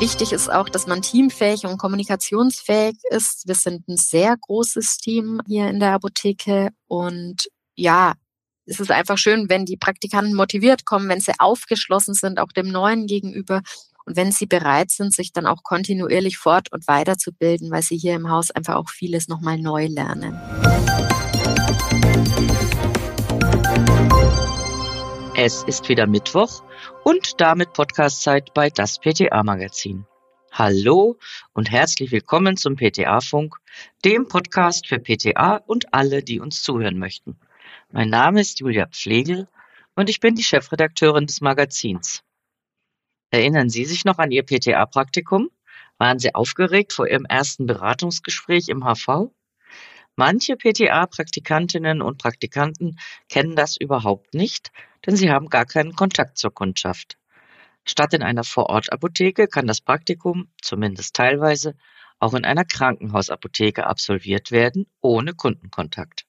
Wichtig ist auch, dass man teamfähig und kommunikationsfähig ist. Wir sind ein sehr großes Team hier in der Apotheke und ja, es ist einfach schön, wenn die Praktikanten motiviert kommen, wenn sie aufgeschlossen sind, auch dem Neuen gegenüber und wenn sie bereit sind, sich dann auch kontinuierlich fort- und weiterzubilden, weil sie hier im Haus einfach auch vieles nochmal neu lernen. Es ist wieder Mittwoch und damit Podcastzeit bei das PTA Magazin. Hallo und herzlich willkommen zum PTA Funk, dem Podcast für PTA und alle, die uns zuhören möchten. Mein Name ist Julia Pflegel und ich bin die Chefredakteurin des Magazins. Erinnern Sie sich noch an Ihr PTA-Praktikum? Waren Sie aufgeregt vor Ihrem ersten Beratungsgespräch im HV? Manche PTA-Praktikantinnen und Praktikanten kennen das überhaupt nicht, denn sie haben gar keinen Kontakt zur Kundschaft. Statt in einer Vorortapotheke kann das Praktikum, zumindest teilweise, auch in einer Krankenhausapotheke absolviert werden, ohne Kundenkontakt.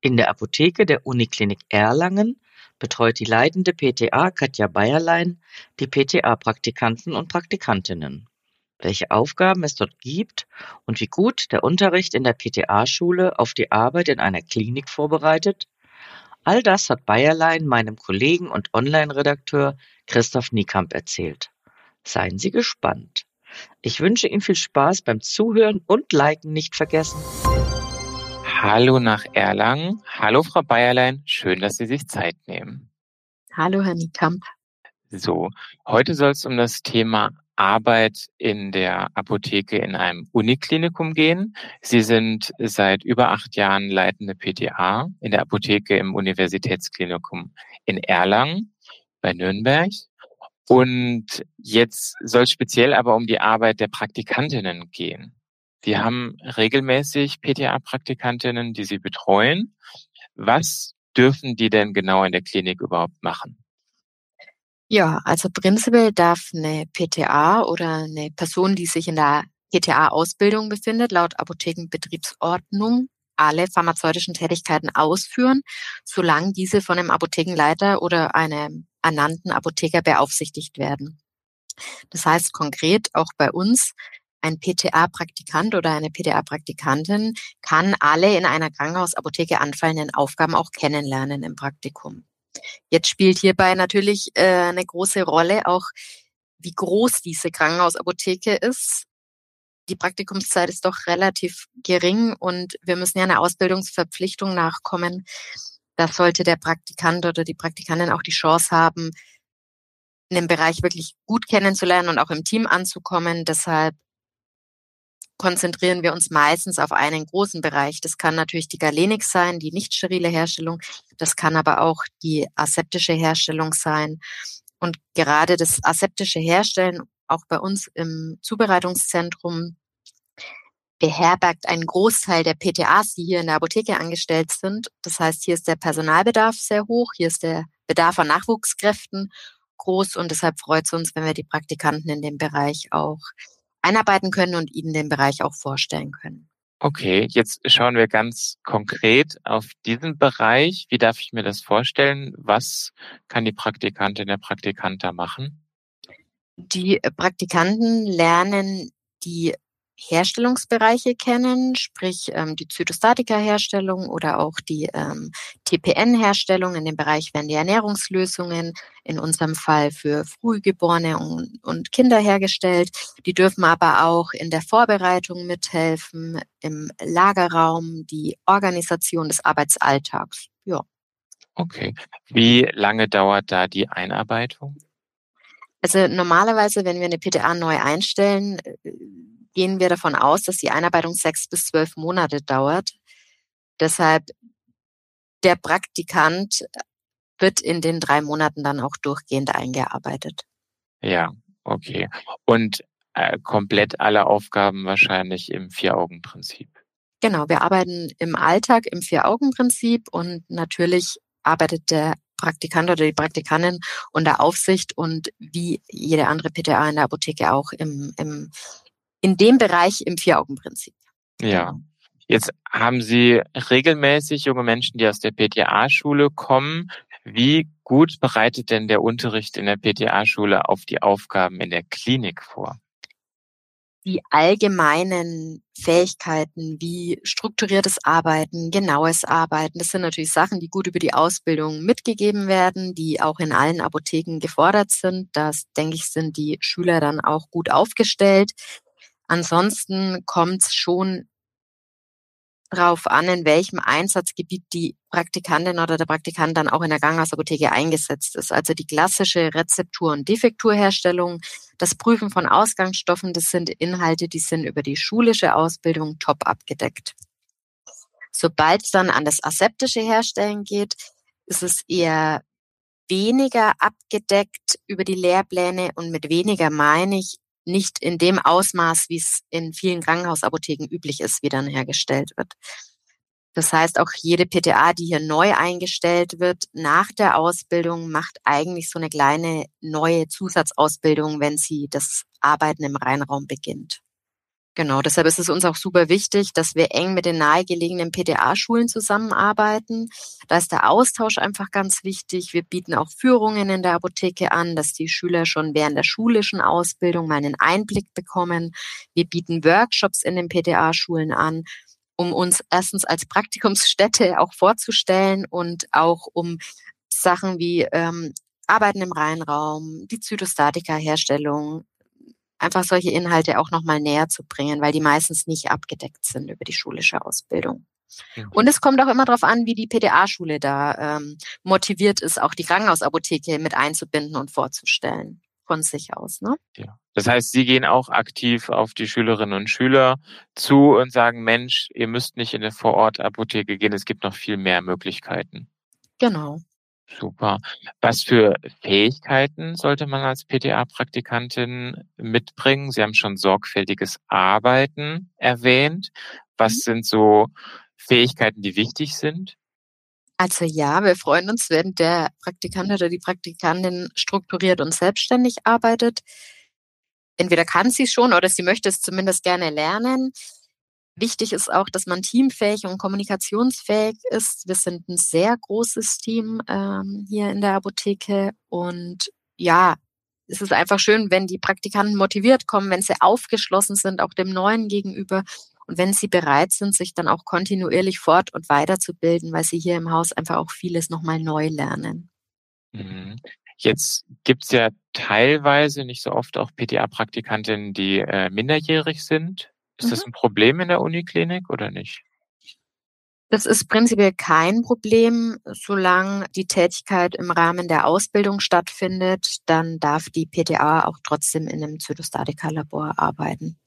In der Apotheke der Uniklinik Erlangen betreut die leitende PTA Katja Bayerlein die PTA-Praktikanten und Praktikantinnen. Welche Aufgaben es dort gibt und wie gut der Unterricht in der PTA-Schule auf die Arbeit in einer Klinik vorbereitet, all das hat Bayerlein meinem Kollegen und Online-Redakteur Christoph Niekamp erzählt. Seien Sie gespannt. Ich wünsche Ihnen viel Spaß beim Zuhören und Liken nicht vergessen. Hallo nach Erlangen. Hallo Frau Bayerlein, schön, dass Sie sich Zeit nehmen. Hallo Herr Niekamp. So, heute soll es um das Thema Arbeit in der Apotheke in einem Uniklinikum gehen. Sie sind seit über acht Jahren leitende PTA in der Apotheke im Universitätsklinikum in Erlangen bei Nürnberg. Und jetzt soll es speziell aber um die Arbeit der Praktikantinnen gehen. Wir haben regelmäßig PTA-Praktikantinnen, die Sie betreuen. Was dürfen die denn genau in der Klinik überhaupt machen? Ja, also prinzipiell darf eine PTA oder eine Person, die sich in der PTA-Ausbildung befindet, laut Apothekenbetriebsordnung alle pharmazeutischen Tätigkeiten ausführen, solange diese von einem Apothekenleiter oder einem ernannten Apotheker beaufsichtigt werden. Das heißt konkret auch bei uns, ein PTA-Praktikant oder eine PTA-Praktikantin kann alle in einer Krankenhausapotheke anfallenden Aufgaben auch kennenlernen im Praktikum. Jetzt spielt hierbei natürlich äh, eine große Rolle auch, wie groß diese Krankenhausapotheke ist. Die Praktikumszeit ist doch relativ gering und wir müssen ja einer Ausbildungsverpflichtung nachkommen. Da sollte der Praktikant oder die Praktikantin auch die Chance haben, in dem Bereich wirklich gut kennenzulernen und auch im Team anzukommen. Deshalb konzentrieren wir uns meistens auf einen großen Bereich. Das kann natürlich die Galenik sein, die nicht sterile Herstellung. Das kann aber auch die aseptische Herstellung sein. Und gerade das aseptische Herstellen, auch bei uns im Zubereitungszentrum, beherbergt einen Großteil der PTAs, die hier in der Apotheke angestellt sind. Das heißt, hier ist der Personalbedarf sehr hoch, hier ist der Bedarf an Nachwuchskräften groß und deshalb freut es uns, wenn wir die Praktikanten in dem Bereich auch einarbeiten können und ihnen den Bereich auch vorstellen können. Okay, jetzt schauen wir ganz konkret auf diesen Bereich. Wie darf ich mir das vorstellen? Was kann die Praktikantin, der Praktikant da machen? Die Praktikanten lernen die Herstellungsbereiche kennen, sprich ähm, die Zytostatika-Herstellung oder auch die ähm, TPN-Herstellung. In dem Bereich werden die Ernährungslösungen in unserem Fall für Frühgeborene und, und Kinder hergestellt. Die dürfen aber auch in der Vorbereitung mithelfen, im Lagerraum, die Organisation des Arbeitsalltags. Ja. Okay. Wie lange dauert da die Einarbeitung? Also normalerweise, wenn wir eine PTA neu einstellen, äh, gehen wir davon aus, dass die Einarbeitung sechs bis zwölf Monate dauert. Deshalb der Praktikant wird in den drei Monaten dann auch durchgehend eingearbeitet. Ja, okay. Und äh, komplett alle Aufgaben wahrscheinlich im Vier-Augen-Prinzip. Genau, wir arbeiten im Alltag im Vier-Augen-Prinzip und natürlich arbeitet der Praktikant oder die Praktikantin unter Aufsicht und wie jede andere PTA in der Apotheke auch im, im in dem Bereich im Vier-Augen-Prinzip. Ja. Jetzt haben Sie regelmäßig junge Menschen, die aus der PTA-Schule kommen. Wie gut bereitet denn der Unterricht in der PTA-Schule auf die Aufgaben in der Klinik vor? die allgemeinen Fähigkeiten wie strukturiertes Arbeiten, genaues Arbeiten, das sind natürlich Sachen, die gut über die Ausbildung mitgegeben werden, die auch in allen Apotheken gefordert sind. Das, denke ich, sind die Schüler dann auch gut aufgestellt. Ansonsten kommt es schon drauf an, in welchem Einsatzgebiet die Praktikantin oder der Praktikant dann auch in der Ganghausapotheke eingesetzt ist. Also die klassische Rezeptur- und Defekturherstellung, das Prüfen von Ausgangsstoffen, das sind Inhalte, die sind über die schulische Ausbildung top abgedeckt. Sobald es dann an das aseptische Herstellen geht, ist es eher weniger abgedeckt über die Lehrpläne und mit weniger meine ich nicht in dem Ausmaß, wie es in vielen Krankenhausapotheken üblich ist, wie dann hergestellt wird. Das heißt, auch jede PTA, die hier neu eingestellt wird, nach der Ausbildung macht eigentlich so eine kleine neue Zusatzausbildung, wenn sie das Arbeiten im Reinraum beginnt. Genau, deshalb ist es uns auch super wichtig, dass wir eng mit den nahegelegenen PTA-Schulen zusammenarbeiten. Da ist der Austausch einfach ganz wichtig. Wir bieten auch Führungen in der Apotheke an, dass die Schüler schon während der schulischen Ausbildung mal einen Einblick bekommen. Wir bieten Workshops in den PTA-Schulen an, um uns erstens als Praktikumsstätte auch vorzustellen und auch um Sachen wie ähm, Arbeiten im Reinraum, die Zytostatika-Herstellung, einfach solche Inhalte auch nochmal näher zu bringen, weil die meistens nicht abgedeckt sind über die schulische Ausbildung. Mhm. Und es kommt auch immer darauf an, wie die PDA-Schule da ähm, motiviert ist, auch die Krankenhausapotheke mit einzubinden und vorzustellen von sich aus. Ne? Ja. Das heißt, Sie gehen auch aktiv auf die Schülerinnen und Schüler zu und sagen, Mensch, ihr müsst nicht in eine Vorortapotheke gehen, es gibt noch viel mehr Möglichkeiten. Genau. Super. Was für Fähigkeiten sollte man als PTA-Praktikantin mitbringen? Sie haben schon sorgfältiges Arbeiten erwähnt. Was mhm. sind so Fähigkeiten, die wichtig sind? Also ja, wir freuen uns, wenn der Praktikant oder die Praktikantin strukturiert und selbstständig arbeitet. Entweder kann sie es schon oder sie möchte es zumindest gerne lernen. Wichtig ist auch, dass man teamfähig und kommunikationsfähig ist. Wir sind ein sehr großes Team ähm, hier in der Apotheke und ja, es ist einfach schön, wenn die Praktikanten motiviert kommen, wenn sie aufgeschlossen sind, auch dem Neuen gegenüber und wenn sie bereit sind, sich dann auch kontinuierlich fort- und weiterzubilden, weil sie hier im Haus einfach auch vieles nochmal neu lernen. Mhm. Jetzt gibt's ja teilweise, nicht so oft auch PTA-Praktikantinnen, die äh, minderjährig sind. Ist mhm. das ein Problem in der Uniklinik oder nicht? Das ist prinzipiell kein Problem, solange die Tätigkeit im Rahmen der Ausbildung stattfindet, dann darf die PTA auch trotzdem in einem Zytostatika-Labor arbeiten.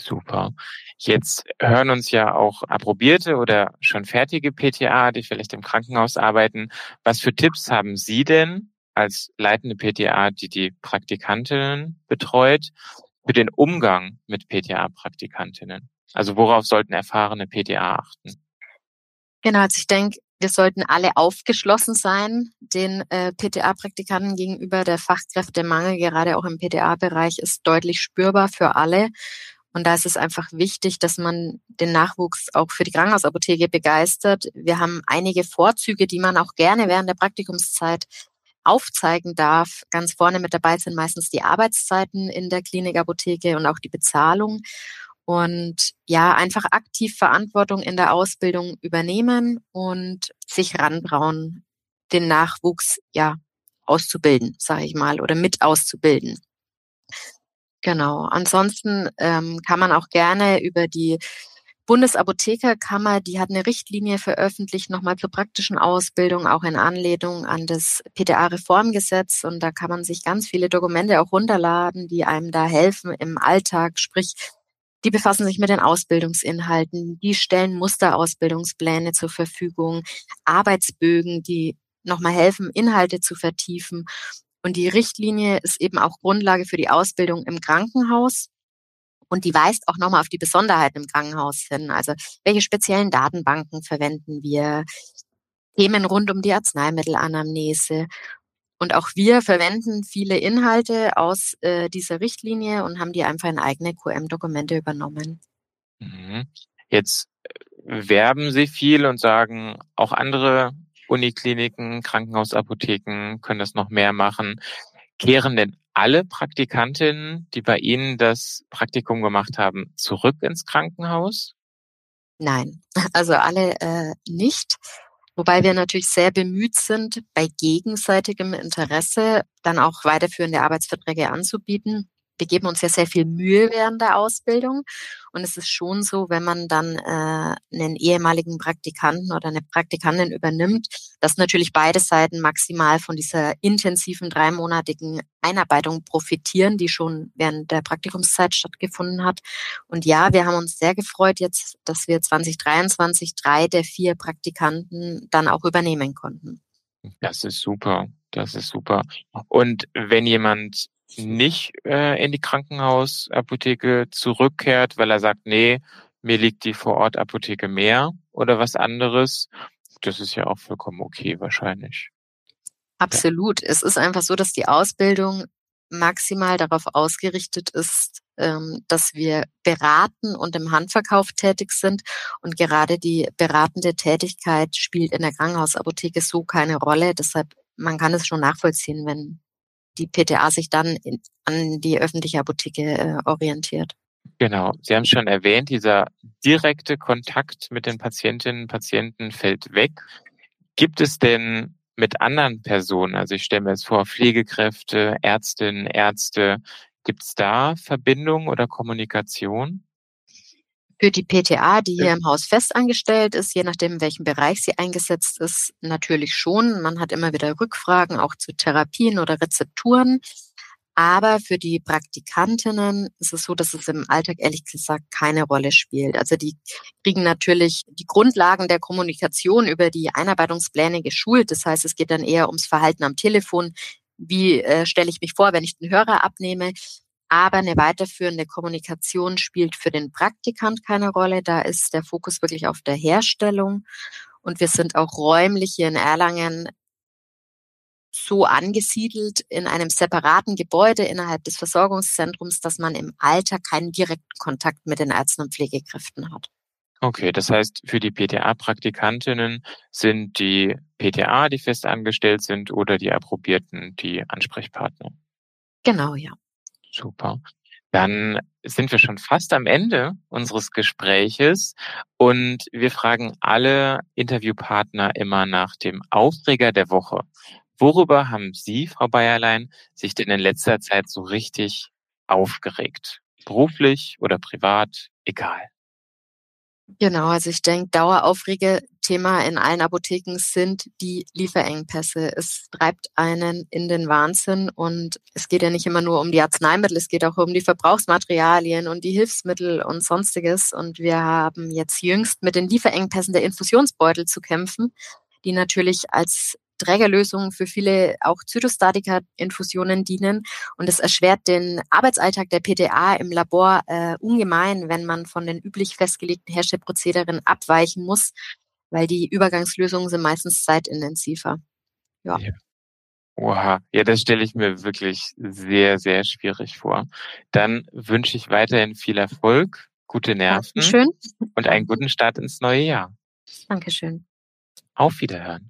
Super. Jetzt hören uns ja auch approbierte oder schon fertige PTA, die vielleicht im Krankenhaus arbeiten. Was für Tipps haben Sie denn als leitende PTA, die die Praktikantinnen betreut, für den Umgang mit PTA-Praktikantinnen? Also worauf sollten erfahrene PTA achten? Genau, also ich denke, wir sollten alle aufgeschlossen sein den äh, PTA-Praktikanten gegenüber. Der Fachkräftemangel, gerade auch im PTA-Bereich, ist deutlich spürbar für alle. Und da ist es einfach wichtig, dass man den Nachwuchs auch für die Krankenhausapotheke begeistert. Wir haben einige Vorzüge, die man auch gerne während der Praktikumszeit aufzeigen darf. Ganz vorne mit dabei sind meistens die Arbeitszeiten in der Klinikapotheke und auch die Bezahlung. Und ja, einfach aktiv Verantwortung in der Ausbildung übernehmen und sich rantrauen, den Nachwuchs ja auszubilden, sage ich mal, oder mit auszubilden. Genau. Ansonsten ähm, kann man auch gerne über die Bundesapothekerkammer, die hat eine Richtlinie veröffentlicht, nochmal zur praktischen Ausbildung, auch in Anlehnung an das PTA-Reformgesetz. Und da kann man sich ganz viele Dokumente auch runterladen, die einem da helfen im Alltag. Sprich, die befassen sich mit den Ausbildungsinhalten, die stellen Musterausbildungspläne zur Verfügung, Arbeitsbögen, die nochmal helfen, Inhalte zu vertiefen. Und die Richtlinie ist eben auch Grundlage für die Ausbildung im Krankenhaus. Und die weist auch nochmal auf die Besonderheiten im Krankenhaus hin. Also welche speziellen Datenbanken verwenden wir? Themen rund um die Arzneimittelanamnese. Und auch wir verwenden viele Inhalte aus äh, dieser Richtlinie und haben die einfach in eigene QM-Dokumente übernommen. Mhm. Jetzt äh, werben Sie viel und sagen, auch andere Unikliniken, Krankenhausapotheken können das noch mehr machen. Kehren denn alle Praktikantinnen, die bei Ihnen das Praktikum gemacht haben, zurück ins Krankenhaus? Nein, also alle äh, nicht. Wobei wir natürlich sehr bemüht sind, bei gegenseitigem Interesse dann auch weiterführende Arbeitsverträge anzubieten wir geben uns ja sehr viel Mühe während der Ausbildung. Und es ist schon so, wenn man dann äh, einen ehemaligen Praktikanten oder eine Praktikantin übernimmt, dass natürlich beide Seiten maximal von dieser intensiven dreimonatigen Einarbeitung profitieren, die schon während der Praktikumszeit stattgefunden hat. Und ja, wir haben uns sehr gefreut jetzt, dass wir 2023 drei der vier Praktikanten dann auch übernehmen konnten. Das ist super. Das ist super. Und wenn jemand nicht äh, in die Krankenhausapotheke zurückkehrt, weil er sagt, nee, mir liegt die Vorortapotheke mehr oder was anderes. Das ist ja auch vollkommen okay wahrscheinlich. Absolut. Es ist einfach so, dass die Ausbildung maximal darauf ausgerichtet ist, ähm, dass wir beraten und im Handverkauf tätig sind. Und gerade die beratende Tätigkeit spielt in der Krankenhausapotheke so keine Rolle. Deshalb, man kann es schon nachvollziehen, wenn die PTA sich dann in, an die öffentliche Apotheke äh, orientiert. Genau, Sie haben schon erwähnt, dieser direkte Kontakt mit den Patientinnen und Patienten fällt weg. Gibt es denn mit anderen Personen, also ich stelle mir jetzt vor, Pflegekräfte, Ärztinnen, Ärzte, gibt es da Verbindung oder Kommunikation? Für die PTA, die hier im Haus festangestellt ist, je nachdem, in welchem Bereich sie eingesetzt ist, natürlich schon. Man hat immer wieder Rückfragen, auch zu Therapien oder Rezepturen. Aber für die Praktikantinnen ist es so, dass es im Alltag ehrlich gesagt keine Rolle spielt. Also die kriegen natürlich die Grundlagen der Kommunikation über die Einarbeitungspläne geschult. Das heißt, es geht dann eher ums Verhalten am Telefon. Wie äh, stelle ich mich vor, wenn ich den Hörer abnehme? Aber eine weiterführende Kommunikation spielt für den Praktikant keine Rolle. Da ist der Fokus wirklich auf der Herstellung. Und wir sind auch räumlich hier in Erlangen so angesiedelt in einem separaten Gebäude innerhalb des Versorgungszentrums, dass man im Alltag keinen direkten Kontakt mit den Ärzten und Pflegekräften hat. Okay, das heißt, für die PTA-Praktikantinnen sind die PTA, die fest angestellt sind, oder die Approbierten die Ansprechpartner? Genau, ja. Super. Dann sind wir schon fast am Ende unseres Gespräches und wir fragen alle Interviewpartner immer nach dem Aufreger der Woche. Worüber haben Sie, Frau Bayerlein, sich denn in letzter Zeit so richtig aufgeregt? Beruflich oder privat? Egal. Genau, also ich denke, Daueraufrege-Thema in allen Apotheken sind die Lieferengpässe. Es treibt einen in den Wahnsinn und es geht ja nicht immer nur um die Arzneimittel, es geht auch um die Verbrauchsmaterialien und die Hilfsmittel und sonstiges. Und wir haben jetzt jüngst mit den Lieferengpässen der Infusionsbeutel zu kämpfen, die natürlich als Trägerlösungen für viele auch Zytostatika-Infusionen dienen. Und es erschwert den Arbeitsalltag der PTA im Labor äh, ungemein, wenn man von den üblich festgelegten Herstellprozederen abweichen muss, weil die Übergangslösungen sind meistens zeitintensiver. Ja. ja. Oha, ja, das stelle ich mir wirklich sehr, sehr schwierig vor. Dann wünsche ich weiterhin viel Erfolg, gute Nerven Dankeschön. und einen guten Start ins neue Jahr. Dankeschön. Auf Wiederhören.